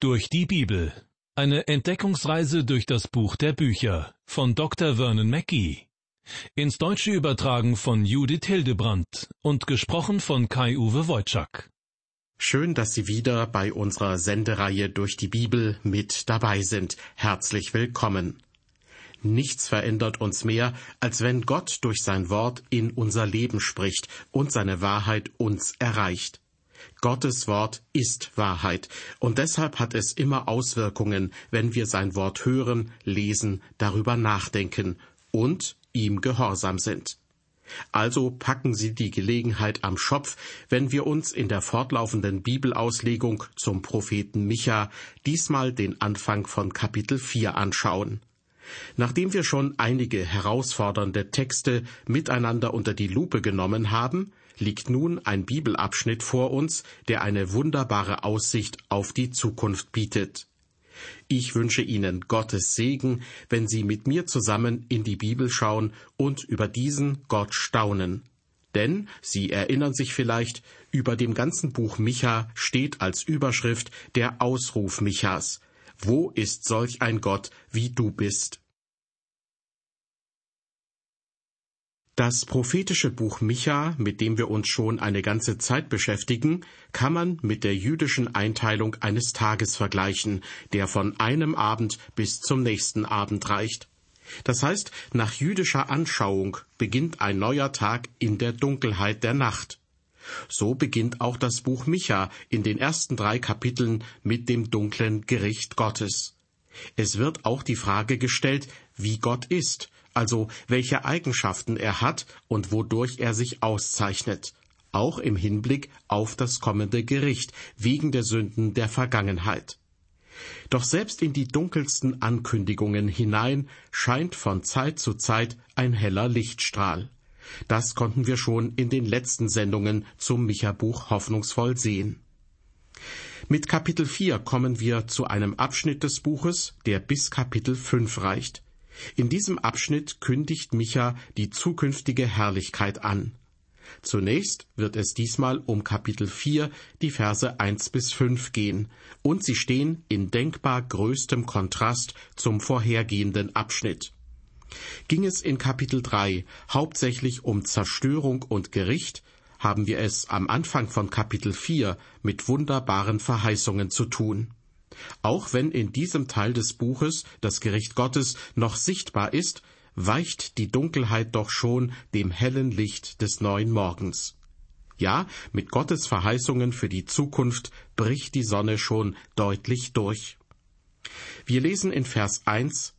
Durch die Bibel. Eine Entdeckungsreise durch das Buch der Bücher von Dr. Vernon Mackey. Ins Deutsche übertragen von Judith Hildebrandt und gesprochen von Kai-Uwe Wojczak. Schön, dass Sie wieder bei unserer Sendereihe durch die Bibel mit dabei sind. Herzlich willkommen. Nichts verändert uns mehr, als wenn Gott durch sein Wort in unser Leben spricht und seine Wahrheit uns erreicht. Gottes Wort ist Wahrheit, und deshalb hat es immer Auswirkungen, wenn wir sein Wort hören, lesen, darüber nachdenken und ihm gehorsam sind. Also packen Sie die Gelegenheit am Schopf, wenn wir uns in der fortlaufenden Bibelauslegung zum Propheten Micha diesmal den Anfang von Kapitel 4 anschauen. Nachdem wir schon einige herausfordernde Texte miteinander unter die Lupe genommen haben, liegt nun ein Bibelabschnitt vor uns, der eine wunderbare Aussicht auf die Zukunft bietet. Ich wünsche Ihnen Gottes Segen, wenn Sie mit mir zusammen in die Bibel schauen und über diesen Gott staunen. Denn, Sie erinnern sich vielleicht, über dem ganzen Buch Micha steht als Überschrift der Ausruf Michas. Wo ist solch ein Gott, wie du bist? Das prophetische Buch Micha, mit dem wir uns schon eine ganze Zeit beschäftigen, kann man mit der jüdischen Einteilung eines Tages vergleichen, der von einem Abend bis zum nächsten Abend reicht. Das heißt, nach jüdischer Anschauung beginnt ein neuer Tag in der Dunkelheit der Nacht. So beginnt auch das Buch Micha in den ersten drei Kapiteln mit dem dunklen Gericht Gottes. Es wird auch die Frage gestellt, wie Gott ist, also welche Eigenschaften er hat und wodurch er sich auszeichnet, auch im Hinblick auf das kommende Gericht wegen der Sünden der Vergangenheit. Doch selbst in die dunkelsten Ankündigungen hinein scheint von Zeit zu Zeit ein heller Lichtstrahl. Das konnten wir schon in den letzten Sendungen zum Micha-Buch hoffnungsvoll sehen. Mit Kapitel 4 kommen wir zu einem Abschnitt des Buches, der bis Kapitel 5 reicht. In diesem Abschnitt kündigt Micha die zukünftige Herrlichkeit an. Zunächst wird es diesmal um Kapitel 4, die Verse 1 bis 5 gehen, und sie stehen in denkbar größtem Kontrast zum vorhergehenden Abschnitt. Ging es in Kapitel 3 hauptsächlich um Zerstörung und Gericht, haben wir es am Anfang von Kapitel 4 mit wunderbaren Verheißungen zu tun. Auch wenn in diesem Teil des Buches das Gericht Gottes noch sichtbar ist, weicht die Dunkelheit doch schon dem hellen Licht des neuen Morgens. Ja, mit Gottes Verheißungen für die Zukunft bricht die Sonne schon deutlich durch. Wir lesen in Vers 1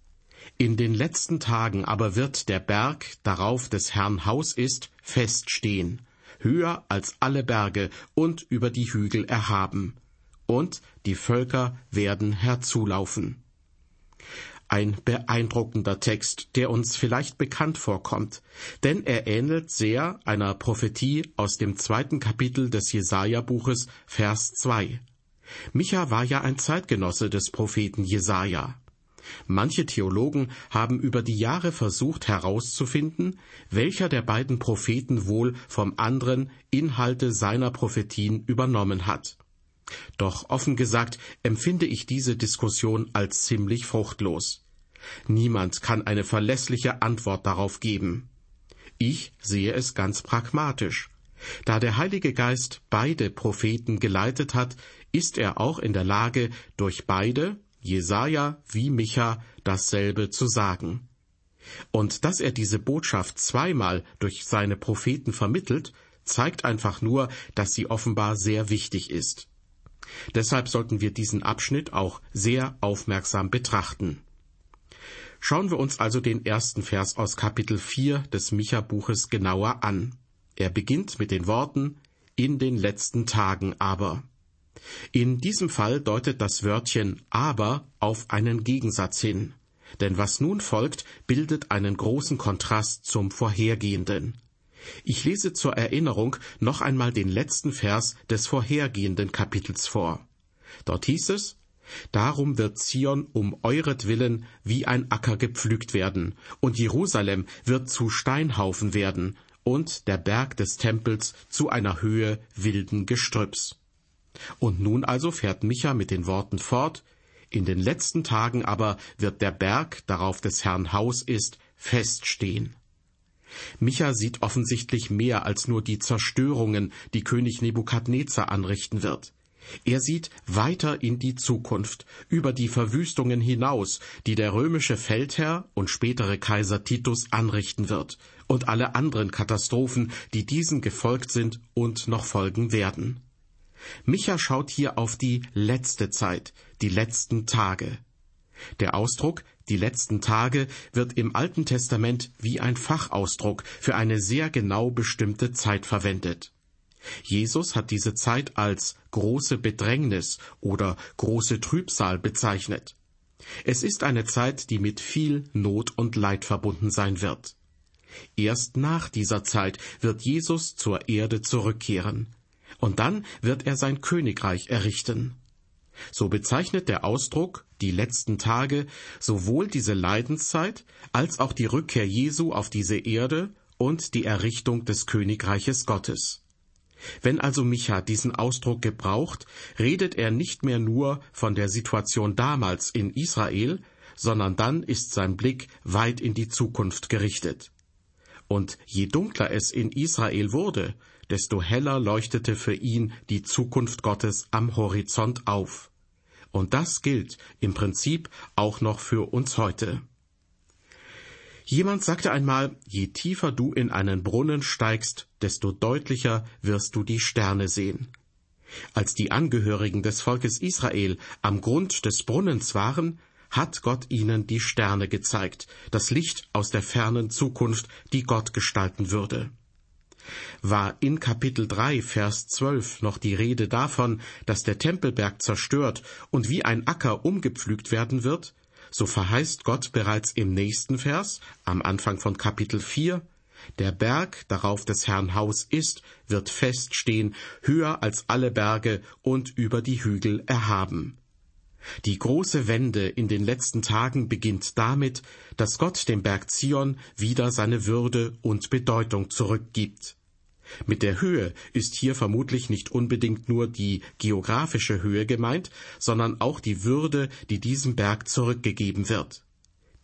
In den letzten Tagen aber wird der Berg, darauf des Herrn Haus ist, feststehen, höher als alle Berge und über die Hügel erhaben und die Völker werden herzulaufen. Ein beeindruckender Text, der uns vielleicht bekannt vorkommt, denn er ähnelt sehr einer Prophetie aus dem zweiten Kapitel des Jesaja-Buches, Vers 2. Micha war ja ein Zeitgenosse des Propheten Jesaja. Manche Theologen haben über die Jahre versucht herauszufinden, welcher der beiden Propheten wohl vom anderen Inhalte seiner Prophetien übernommen hat. Doch offen gesagt empfinde ich diese Diskussion als ziemlich fruchtlos. Niemand kann eine verlässliche Antwort darauf geben. Ich sehe es ganz pragmatisch. Da der Heilige Geist beide Propheten geleitet hat, ist er auch in der Lage, durch beide, Jesaja wie Micha, dasselbe zu sagen. Und dass er diese Botschaft zweimal durch seine Propheten vermittelt, zeigt einfach nur, dass sie offenbar sehr wichtig ist. Deshalb sollten wir diesen Abschnitt auch sehr aufmerksam betrachten. Schauen wir uns also den ersten Vers aus Kapitel 4 des Micha-Buches genauer an. Er beginnt mit den Worten in den letzten Tagen aber. In diesem Fall deutet das Wörtchen aber auf einen Gegensatz hin, denn was nun folgt, bildet einen großen Kontrast zum vorhergehenden. Ich lese zur Erinnerung noch einmal den letzten Vers des vorhergehenden Kapitels vor. Dort hieß es, Darum wird Zion um euretwillen wie ein Acker gepflügt werden, und Jerusalem wird zu Steinhaufen werden, und der Berg des Tempels zu einer Höhe wilden Gestrüpps. Und nun also fährt Micha mit den Worten fort, in den letzten Tagen aber wird der Berg, darauf des Herrn Haus ist, feststehen. Micha sieht offensichtlich mehr als nur die Zerstörungen, die König Nebukadnezar anrichten wird. Er sieht weiter in die Zukunft, über die Verwüstungen hinaus, die der römische Feldherr und spätere Kaiser Titus anrichten wird, und alle anderen Katastrophen, die diesen gefolgt sind und noch folgen werden. Micha schaut hier auf die letzte Zeit, die letzten Tage. Der Ausdruck die letzten Tage wird im Alten Testament wie ein Fachausdruck für eine sehr genau bestimmte Zeit verwendet. Jesus hat diese Zeit als große Bedrängnis oder große Trübsal bezeichnet. Es ist eine Zeit, die mit viel Not und Leid verbunden sein wird. Erst nach dieser Zeit wird Jesus zur Erde zurückkehren, und dann wird er sein Königreich errichten. So bezeichnet der Ausdruck die letzten Tage sowohl diese Leidenszeit als auch die Rückkehr Jesu auf diese Erde und die Errichtung des Königreiches Gottes. Wenn also Micha diesen Ausdruck gebraucht, redet er nicht mehr nur von der Situation damals in Israel, sondern dann ist sein Blick weit in die Zukunft gerichtet. Und je dunkler es in Israel wurde, desto heller leuchtete für ihn die Zukunft Gottes am Horizont auf. Und das gilt im Prinzip auch noch für uns heute. Jemand sagte einmal, je tiefer du in einen Brunnen steigst, desto deutlicher wirst du die Sterne sehen. Als die Angehörigen des Volkes Israel am Grund des Brunnens waren, hat Gott ihnen die Sterne gezeigt, das Licht aus der fernen Zukunft, die Gott gestalten würde. War in Kapitel 3, Vers 12 noch die Rede davon, dass der Tempelberg zerstört und wie ein Acker umgepflügt werden wird, so verheißt Gott bereits im nächsten Vers, am Anfang von Kapitel 4, der Berg, darauf des Herrn Haus ist, wird feststehen, höher als alle Berge und über die Hügel erhaben. Die große Wende in den letzten Tagen beginnt damit, dass Gott dem Berg Zion wieder seine Würde und Bedeutung zurückgibt. Mit der Höhe ist hier vermutlich nicht unbedingt nur die geografische Höhe gemeint, sondern auch die Würde, die diesem Berg zurückgegeben wird.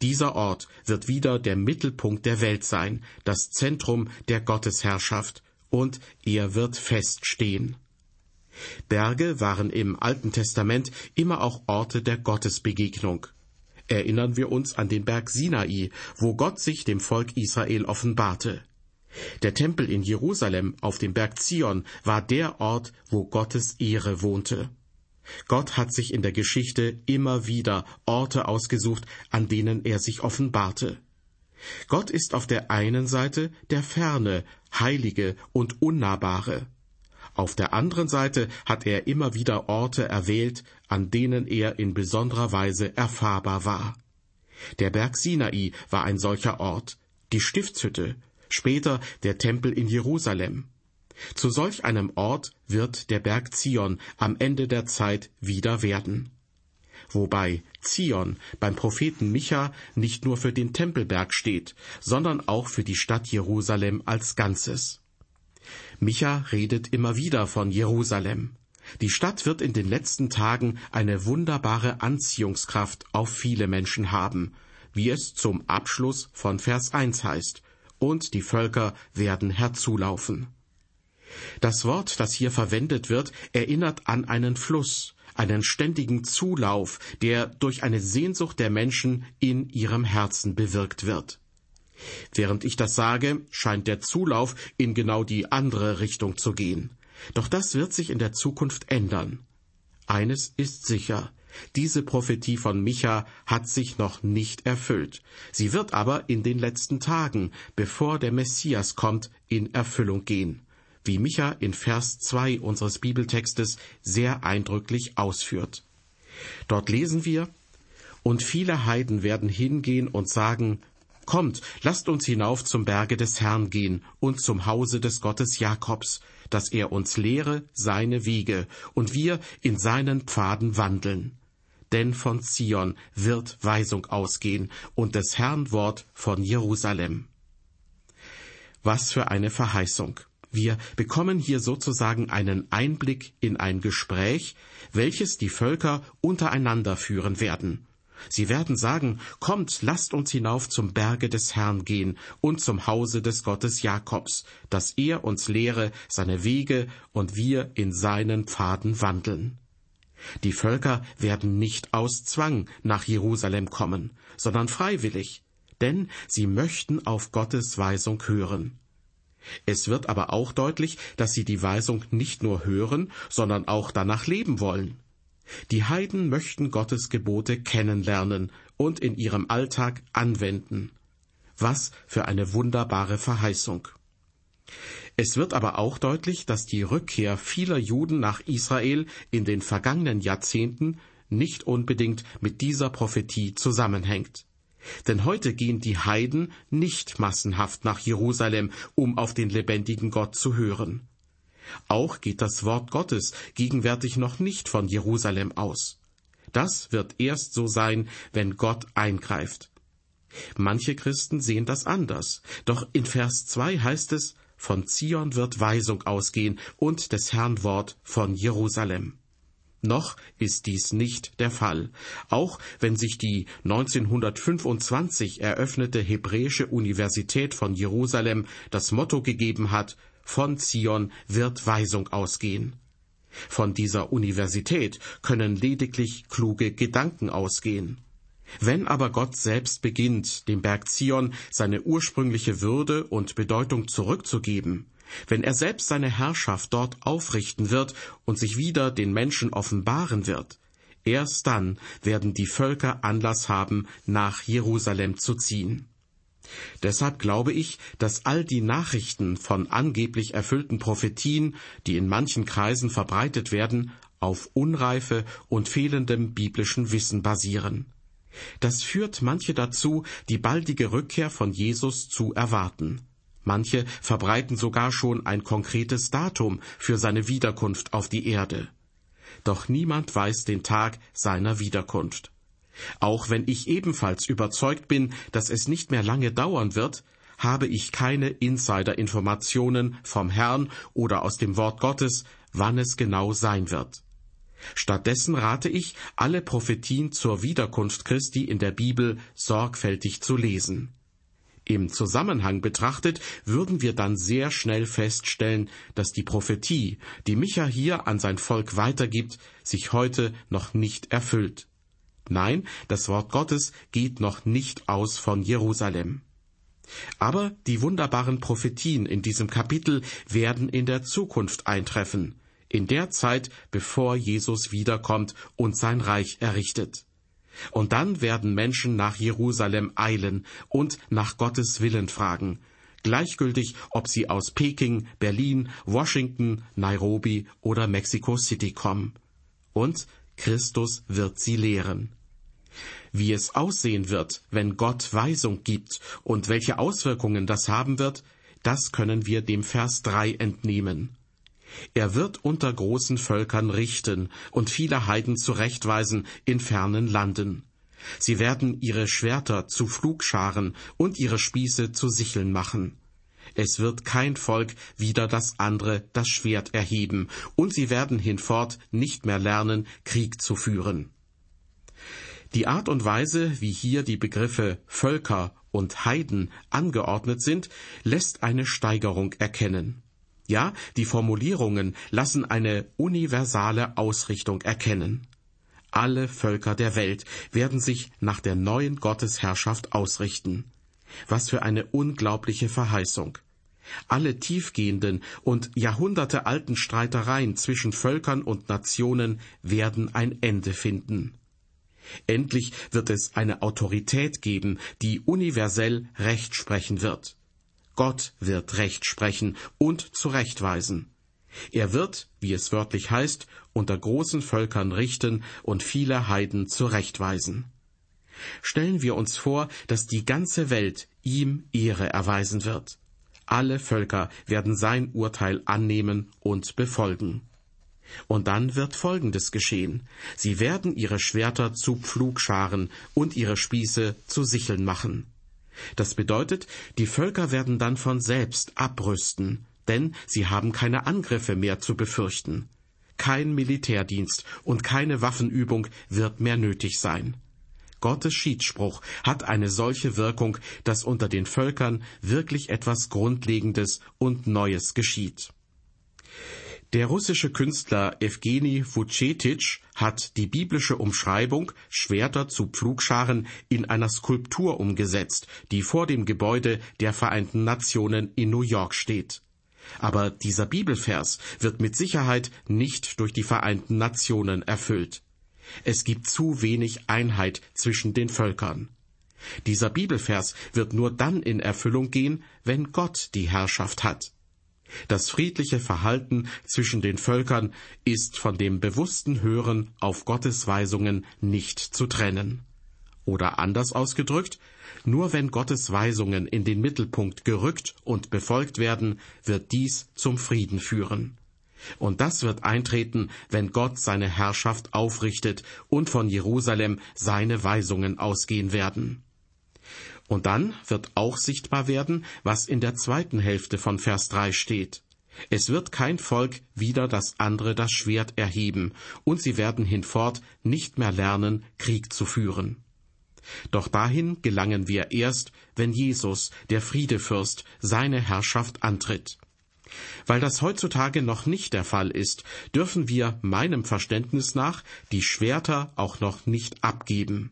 Dieser Ort wird wieder der Mittelpunkt der Welt sein, das Zentrum der Gottesherrschaft, und er wird feststehen. Berge waren im Alten Testament immer auch Orte der Gottesbegegnung. Erinnern wir uns an den Berg Sinai, wo Gott sich dem Volk Israel offenbarte. Der Tempel in Jerusalem auf dem Berg Zion war der Ort, wo Gottes Ehre wohnte. Gott hat sich in der Geschichte immer wieder Orte ausgesucht, an denen er sich offenbarte. Gott ist auf der einen Seite der ferne, heilige und unnahbare. Auf der anderen Seite hat er immer wieder Orte erwählt, an denen er in besonderer Weise erfahrbar war. Der Berg Sinai war ein solcher Ort, die Stiftshütte, später der Tempel in Jerusalem. Zu solch einem Ort wird der Berg Zion am Ende der Zeit wieder werden. Wobei Zion beim Propheten Micha nicht nur für den Tempelberg steht, sondern auch für die Stadt Jerusalem als Ganzes. Micha redet immer wieder von Jerusalem. Die Stadt wird in den letzten Tagen eine wunderbare Anziehungskraft auf viele Menschen haben, wie es zum Abschluss von Vers 1 heißt, und die Völker werden herzulaufen. Das Wort, das hier verwendet wird, erinnert an einen Fluss, einen ständigen Zulauf, der durch eine Sehnsucht der Menschen in ihrem Herzen bewirkt wird. Während ich das sage, scheint der Zulauf in genau die andere Richtung zu gehen. Doch das wird sich in der Zukunft ändern. Eines ist sicher, diese Prophetie von Micha hat sich noch nicht erfüllt. Sie wird aber in den letzten Tagen, bevor der Messias kommt, in Erfüllung gehen, wie Micha in Vers 2 unseres Bibeltextes sehr eindrücklich ausführt. Dort lesen wir, und viele Heiden werden hingehen und sagen, Kommt, lasst uns hinauf zum Berge des Herrn gehen und zum Hause des Gottes Jakobs, dass er uns lehre seine Wege und wir in seinen Pfaden wandeln denn von Zion wird Weisung ausgehen und des Herrn Wort von Jerusalem. Was für eine Verheißung. Wir bekommen hier sozusagen einen Einblick in ein Gespräch, welches die Völker untereinander führen werden. Sie werden sagen, Kommt, lasst uns hinauf zum Berge des Herrn gehen und zum Hause des Gottes Jakobs, dass er uns lehre seine Wege und wir in seinen Pfaden wandeln. Die Völker werden nicht aus Zwang nach Jerusalem kommen, sondern freiwillig, denn sie möchten auf Gottes Weisung hören. Es wird aber auch deutlich, dass sie die Weisung nicht nur hören, sondern auch danach leben wollen. Die Heiden möchten Gottes Gebote kennenlernen und in ihrem Alltag anwenden. Was für eine wunderbare Verheißung. Es wird aber auch deutlich, dass die Rückkehr vieler Juden nach Israel in den vergangenen Jahrzehnten nicht unbedingt mit dieser Prophetie zusammenhängt. Denn heute gehen die Heiden nicht massenhaft nach Jerusalem, um auf den lebendigen Gott zu hören. Auch geht das Wort Gottes gegenwärtig noch nicht von Jerusalem aus. Das wird erst so sein, wenn Gott eingreift. Manche Christen sehen das anders, doch in Vers 2 heißt es, von Zion wird Weisung ausgehen und des Herrn Wort von Jerusalem. Noch ist dies nicht der Fall, auch wenn sich die 1925 eröffnete Hebräische Universität von Jerusalem das Motto gegeben hat, von Zion wird Weisung ausgehen. Von dieser Universität können lediglich kluge Gedanken ausgehen. Wenn aber Gott selbst beginnt, dem Berg Zion seine ursprüngliche Würde und Bedeutung zurückzugeben, wenn er selbst seine Herrschaft dort aufrichten wird und sich wieder den Menschen offenbaren wird, erst dann werden die Völker Anlass haben, nach Jerusalem zu ziehen. Deshalb glaube ich, dass all die Nachrichten von angeblich erfüllten Prophetien, die in manchen Kreisen verbreitet werden, auf Unreife und fehlendem biblischen Wissen basieren. Das führt manche dazu, die baldige Rückkehr von Jesus zu erwarten. Manche verbreiten sogar schon ein konkretes Datum für seine Wiederkunft auf die Erde. Doch niemand weiß den Tag seiner Wiederkunft. Auch wenn ich ebenfalls überzeugt bin, dass es nicht mehr lange dauern wird, habe ich keine Insider-Informationen vom Herrn oder aus dem Wort Gottes, wann es genau sein wird. Stattdessen rate ich, alle Prophetien zur Wiederkunft Christi in der Bibel sorgfältig zu lesen. Im Zusammenhang betrachtet würden wir dann sehr schnell feststellen, dass die Prophetie, die Micha hier an sein Volk weitergibt, sich heute noch nicht erfüllt. Nein, das Wort Gottes geht noch nicht aus von Jerusalem. Aber die wunderbaren Prophetien in diesem Kapitel werden in der Zukunft eintreffen, in der Zeit, bevor Jesus wiederkommt und sein Reich errichtet. Und dann werden Menschen nach Jerusalem eilen und nach Gottes Willen fragen, gleichgültig, ob sie aus Peking, Berlin, Washington, Nairobi oder Mexico City kommen. Und Christus wird sie lehren. Wie es aussehen wird, wenn Gott Weisung gibt und welche Auswirkungen das haben wird, das können wir dem Vers 3 entnehmen. Er wird unter großen Völkern richten und viele Heiden zurechtweisen in fernen Landen. Sie werden ihre Schwerter zu Flugscharen und ihre Spieße zu Sicheln machen. Es wird kein Volk wider das andere das Schwert erheben, und sie werden hinfort nicht mehr lernen, Krieg zu führen. Die Art und Weise, wie hier die Begriffe Völker und Heiden angeordnet sind, lässt eine Steigerung erkennen. Ja, die Formulierungen lassen eine universale Ausrichtung erkennen. Alle Völker der Welt werden sich nach der neuen Gottesherrschaft ausrichten. Was für eine unglaubliche Verheißung. Alle tiefgehenden und jahrhundertealten Streitereien zwischen Völkern und Nationen werden ein Ende finden. Endlich wird es eine Autorität geben, die universell Recht sprechen wird. Gott wird Recht sprechen und zurechtweisen. Er wird, wie es wörtlich heißt, unter großen Völkern richten und viele Heiden zurechtweisen. Stellen wir uns vor, dass die ganze Welt ihm Ehre erweisen wird. Alle Völker werden sein Urteil annehmen und befolgen. Und dann wird Folgendes geschehen. Sie werden ihre Schwerter zu Pflugscharen und ihre Spieße zu Sicheln machen. Das bedeutet, die Völker werden dann von selbst abrüsten, denn sie haben keine Angriffe mehr zu befürchten. Kein Militärdienst und keine Waffenübung wird mehr nötig sein. Gottes Schiedsspruch hat eine solche Wirkung, dass unter den Völkern wirklich etwas Grundlegendes und Neues geschieht. Der russische Künstler Evgeny Vucetich hat die biblische Umschreibung Schwerter zu Pflugscharen in einer Skulptur umgesetzt, die vor dem Gebäude der Vereinten Nationen in New York steht. Aber dieser Bibelvers wird mit Sicherheit nicht durch die Vereinten Nationen erfüllt. Es gibt zu wenig Einheit zwischen den Völkern. Dieser Bibelvers wird nur dann in Erfüllung gehen, wenn Gott die Herrschaft hat. Das friedliche Verhalten zwischen den Völkern ist von dem bewussten Hören auf Gottes Weisungen nicht zu trennen. Oder anders ausgedrückt, nur wenn Gottes Weisungen in den Mittelpunkt gerückt und befolgt werden, wird dies zum Frieden führen. Und das wird eintreten, wenn Gott seine Herrschaft aufrichtet und von Jerusalem seine Weisungen ausgehen werden. Und dann wird auch sichtbar werden, was in der zweiten Hälfte von Vers 3 steht. Es wird kein Volk wieder das andere das Schwert erheben, und sie werden hinfort nicht mehr lernen, Krieg zu führen. Doch dahin gelangen wir erst, wenn Jesus, der Friedefürst, seine Herrschaft antritt. Weil das heutzutage noch nicht der Fall ist, dürfen wir meinem Verständnis nach die Schwerter auch noch nicht abgeben.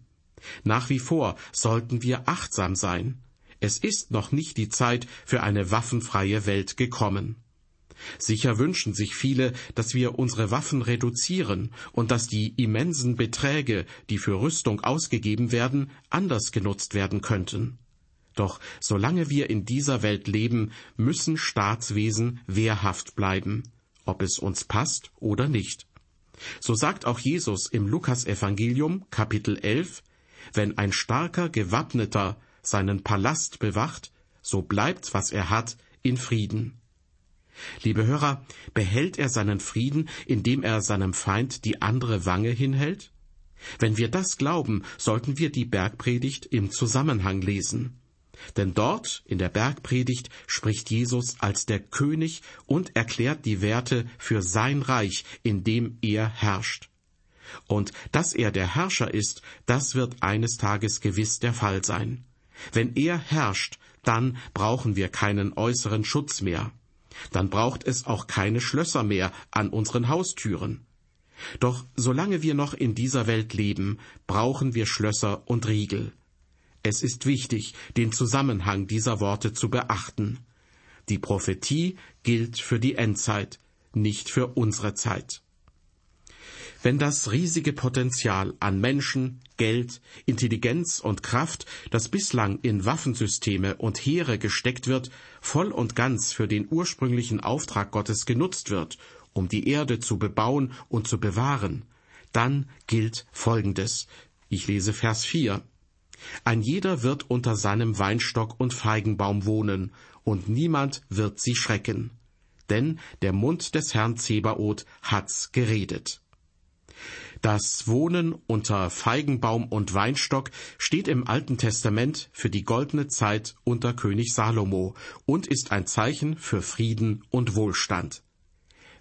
Nach wie vor sollten wir achtsam sein. Es ist noch nicht die Zeit für eine waffenfreie Welt gekommen. Sicher wünschen sich viele, dass wir unsere Waffen reduzieren und dass die immensen Beträge, die für Rüstung ausgegeben werden, anders genutzt werden könnten. Doch solange wir in dieser Welt leben, müssen Staatswesen wehrhaft bleiben, ob es uns passt oder nicht. So sagt auch Jesus im Lukasevangelium Kapitel 11, wenn ein starker Gewappneter seinen Palast bewacht, so bleibt, was er hat, in Frieden. Liebe Hörer, behält er seinen Frieden, indem er seinem Feind die andere Wange hinhält? Wenn wir das glauben, sollten wir die Bergpredigt im Zusammenhang lesen. Denn dort in der Bergpredigt spricht Jesus als der König und erklärt die Werte für sein Reich, in dem er herrscht. Und dass er der Herrscher ist, das wird eines Tages gewiss der Fall sein. Wenn er herrscht, dann brauchen wir keinen äußeren Schutz mehr. Dann braucht es auch keine Schlösser mehr an unseren Haustüren. Doch solange wir noch in dieser Welt leben, brauchen wir Schlösser und Riegel. Es ist wichtig, den Zusammenhang dieser Worte zu beachten. Die Prophetie gilt für die Endzeit, nicht für unsere Zeit. Wenn das riesige Potenzial an Menschen, Geld, Intelligenz und Kraft, das bislang in Waffensysteme und Heere gesteckt wird, voll und ganz für den ursprünglichen Auftrag Gottes genutzt wird, um die Erde zu bebauen und zu bewahren, dann gilt Folgendes. Ich lese Vers 4. Ein jeder wird unter seinem Weinstock und Feigenbaum wohnen, und niemand wird sie schrecken. Denn der Mund des Herrn Zebaoth hat's geredet. Das Wohnen unter Feigenbaum und Weinstock steht im Alten Testament für die goldene Zeit unter König Salomo und ist ein Zeichen für Frieden und Wohlstand.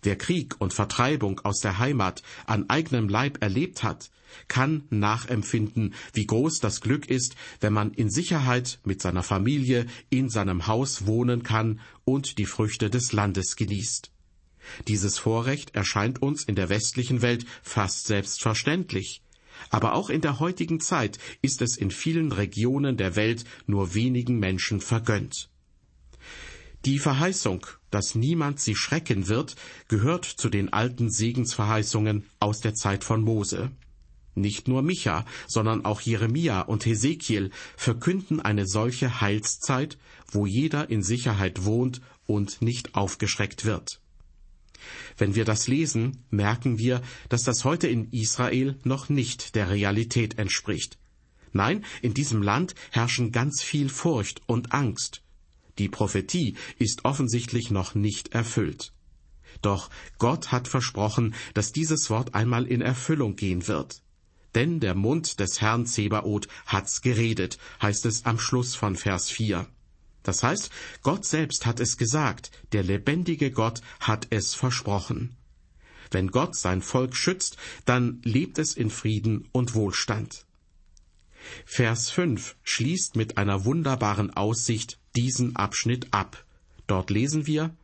Wer Krieg und Vertreibung aus der Heimat an eigenem Leib erlebt hat, kann nachempfinden, wie groß das Glück ist, wenn man in Sicherheit mit seiner Familie in seinem Haus wohnen kann und die Früchte des Landes genießt. Dieses Vorrecht erscheint uns in der westlichen Welt fast selbstverständlich. Aber auch in der heutigen Zeit ist es in vielen Regionen der Welt nur wenigen Menschen vergönnt. Die Verheißung, dass niemand sie schrecken wird, gehört zu den alten Segensverheißungen aus der Zeit von Mose. Nicht nur Micha, sondern auch Jeremia und Hesekiel verkünden eine solche Heilszeit, wo jeder in Sicherheit wohnt und nicht aufgeschreckt wird. Wenn wir das lesen, merken wir, dass das heute in Israel noch nicht der Realität entspricht. Nein, in diesem Land herrschen ganz viel Furcht und Angst. Die Prophetie ist offensichtlich noch nicht erfüllt. Doch Gott hat versprochen, dass dieses Wort einmal in Erfüllung gehen wird. Denn der Mund des Herrn Zebaoth hat's geredet, heißt es am Schluss von Vers 4. Das heißt, Gott selbst hat es gesagt, der lebendige Gott hat es versprochen. Wenn Gott sein Volk schützt, dann lebt es in Frieden und Wohlstand. Vers 5 schließt mit einer wunderbaren Aussicht diesen Abschnitt ab. Dort lesen wir,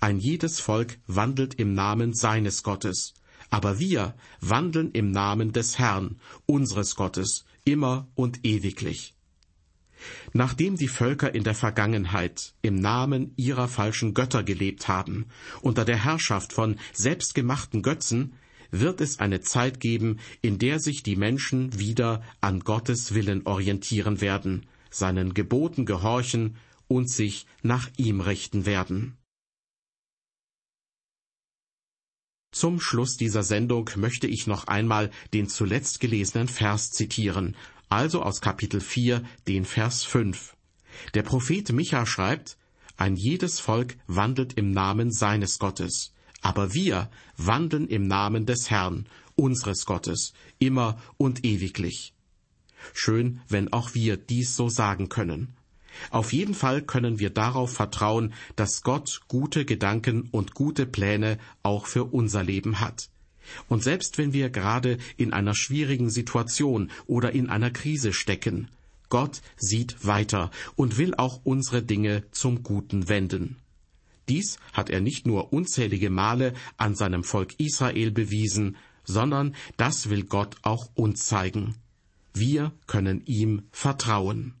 ein jedes Volk wandelt im Namen seines Gottes, aber wir wandeln im Namen des Herrn, unseres Gottes, immer und ewiglich. Nachdem die Völker in der Vergangenheit im Namen ihrer falschen Götter gelebt haben, unter der Herrschaft von selbstgemachten Götzen, wird es eine Zeit geben, in der sich die Menschen wieder an Gottes Willen orientieren werden, seinen Geboten gehorchen und sich nach ihm richten werden. Zum Schluss dieser Sendung möchte ich noch einmal den zuletzt gelesenen Vers zitieren, also aus Kapitel 4, den Vers 5. Der Prophet Micha schreibt, ein jedes Volk wandelt im Namen seines Gottes, aber wir wandeln im Namen des Herrn, unseres Gottes, immer und ewiglich. Schön, wenn auch wir dies so sagen können. Auf jeden Fall können wir darauf vertrauen, dass Gott gute Gedanken und gute Pläne auch für unser Leben hat. Und selbst wenn wir gerade in einer schwierigen Situation oder in einer Krise stecken, Gott sieht weiter und will auch unsere Dinge zum Guten wenden. Dies hat er nicht nur unzählige Male an seinem Volk Israel bewiesen, sondern das will Gott auch uns zeigen. Wir können ihm vertrauen.